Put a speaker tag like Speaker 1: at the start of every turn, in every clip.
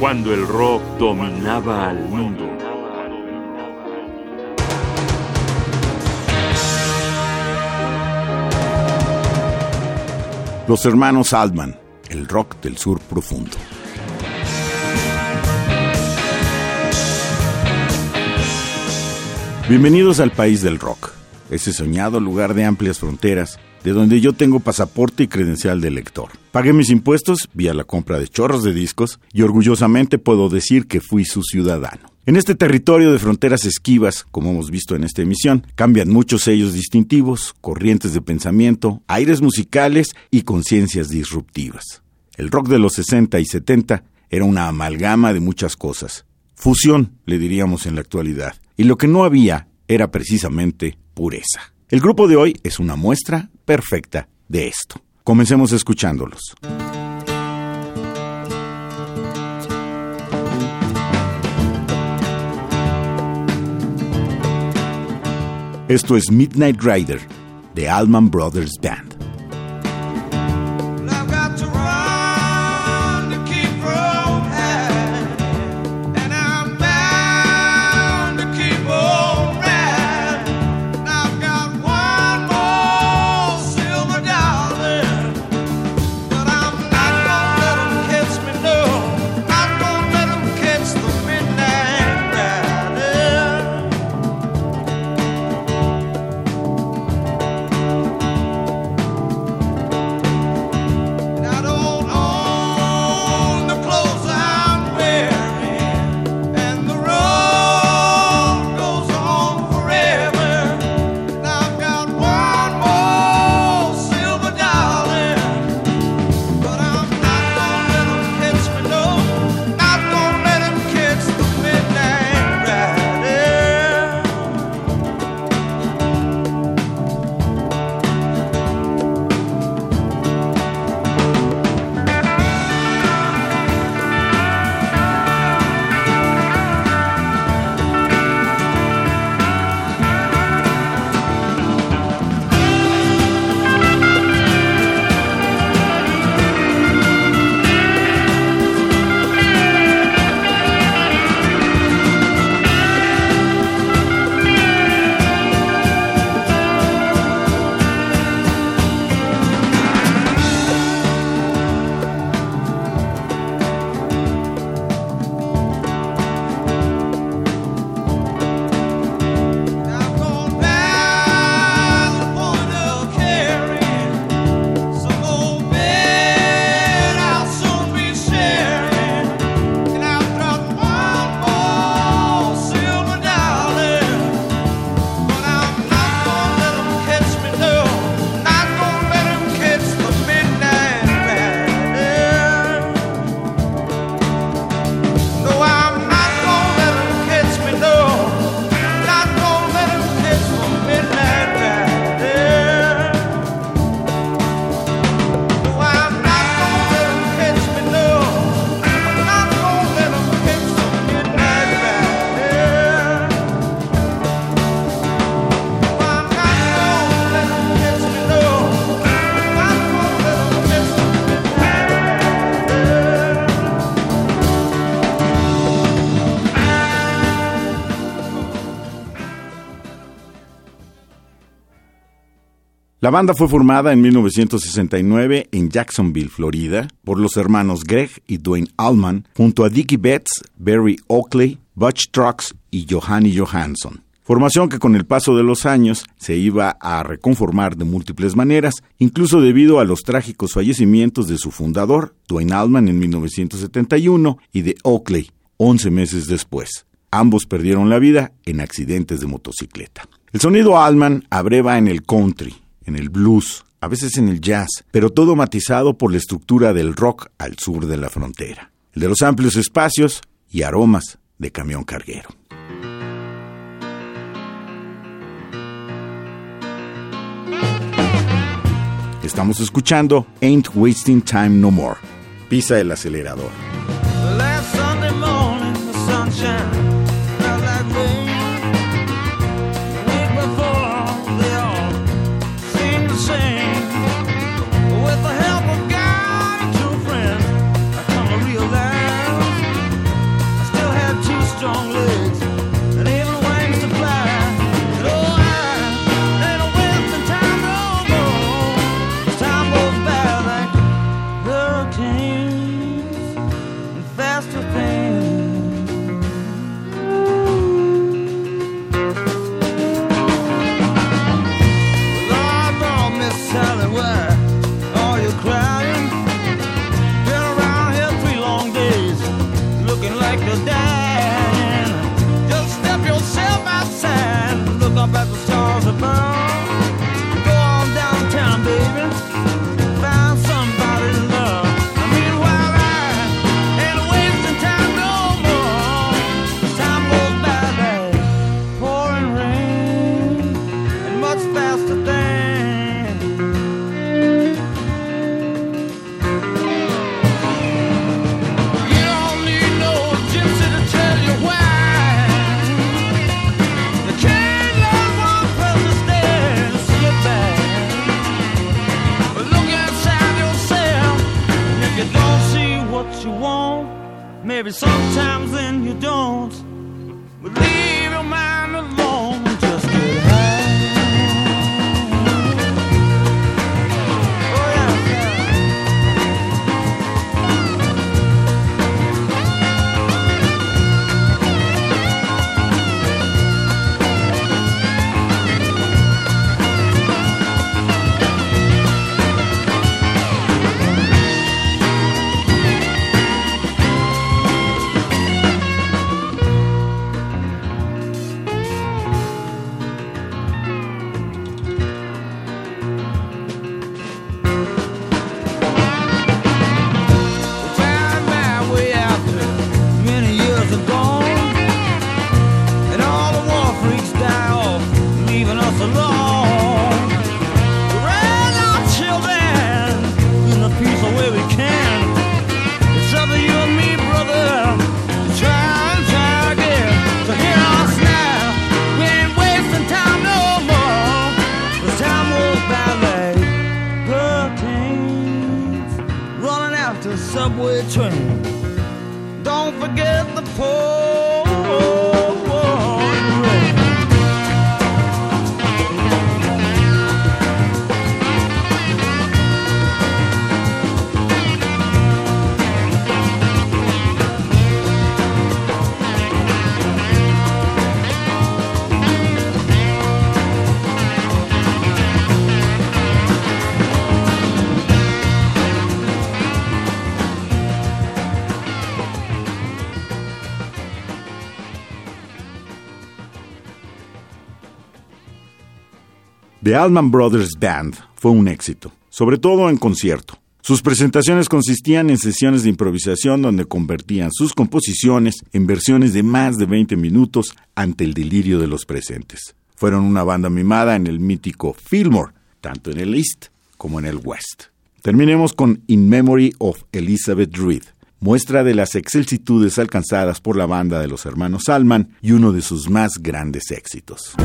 Speaker 1: cuando el rock dominaba al mundo.
Speaker 2: Los hermanos Altman, el rock del sur profundo. Bienvenidos al país del rock, ese soñado lugar de amplias fronteras de donde yo tengo pasaporte y credencial de lector. Pagué mis impuestos vía la compra de chorros de discos y orgullosamente puedo decir que fui su ciudadano. En este territorio de fronteras esquivas, como hemos visto en esta emisión, cambian muchos sellos distintivos, corrientes de pensamiento, aires musicales y conciencias disruptivas. El rock de los 60 y 70 era una amalgama de muchas cosas. Fusión, le diríamos en la actualidad. Y lo que no había era precisamente pureza. El grupo de hoy es una muestra perfecta de esto. Comencemos escuchándolos. Esto es Midnight Rider de Allman Brothers Band. La banda fue formada en 1969 en Jacksonville, Florida, por los hermanos Greg y Dwayne Allman, junto a Dickie Betts, Barry Oakley, Butch Trucks y Johanny Johansson. Formación que con el paso de los años se iba a reconformar de múltiples maneras, incluso debido a los trágicos fallecimientos de su fundador, Dwayne Allman, en 1971, y de Oakley, 11 meses después. Ambos perdieron la vida en accidentes de motocicleta. El sonido Allman abreva en el country, en el blues, a veces en el jazz, pero todo matizado por la estructura del rock al sur de la frontera, el de los amplios espacios y aromas de camión carguero. Estamos escuchando Ain't Wasting Time No More. Pisa el acelerador. After subway train. Don't forget the poor.
Speaker 3: The Allman Brothers Band fue un éxito, sobre todo en concierto. Sus presentaciones consistían en sesiones de improvisación donde convertían sus composiciones en versiones de más de 20 minutos ante el delirio de los presentes. Fueron una banda mimada en el mítico Fillmore, tanto en el East como en el West. Terminemos con In Memory of Elizabeth Reed, muestra de las excelsitudes alcanzadas por la banda de los hermanos Allman y uno de sus más grandes éxitos.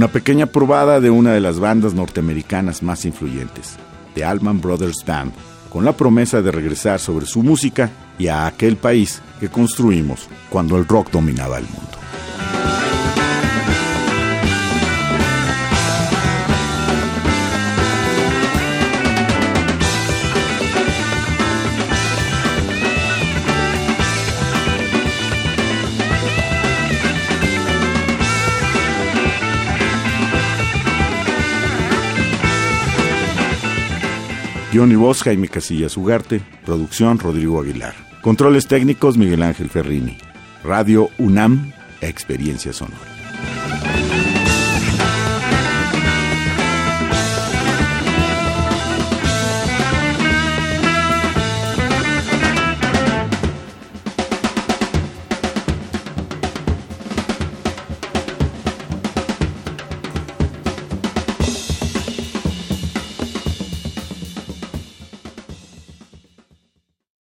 Speaker 3: Una pequeña probada de una de las bandas norteamericanas más influyentes, The Allman Brothers Band, con la promesa de regresar sobre su música y a aquel país que construimos cuando el rock dominaba el mundo. Guión y Jaime Casillas Ugarte. Producción Rodrigo Aguilar. Controles técnicos Miguel Ángel Ferrini. Radio UNAM, Experiencia Sonora.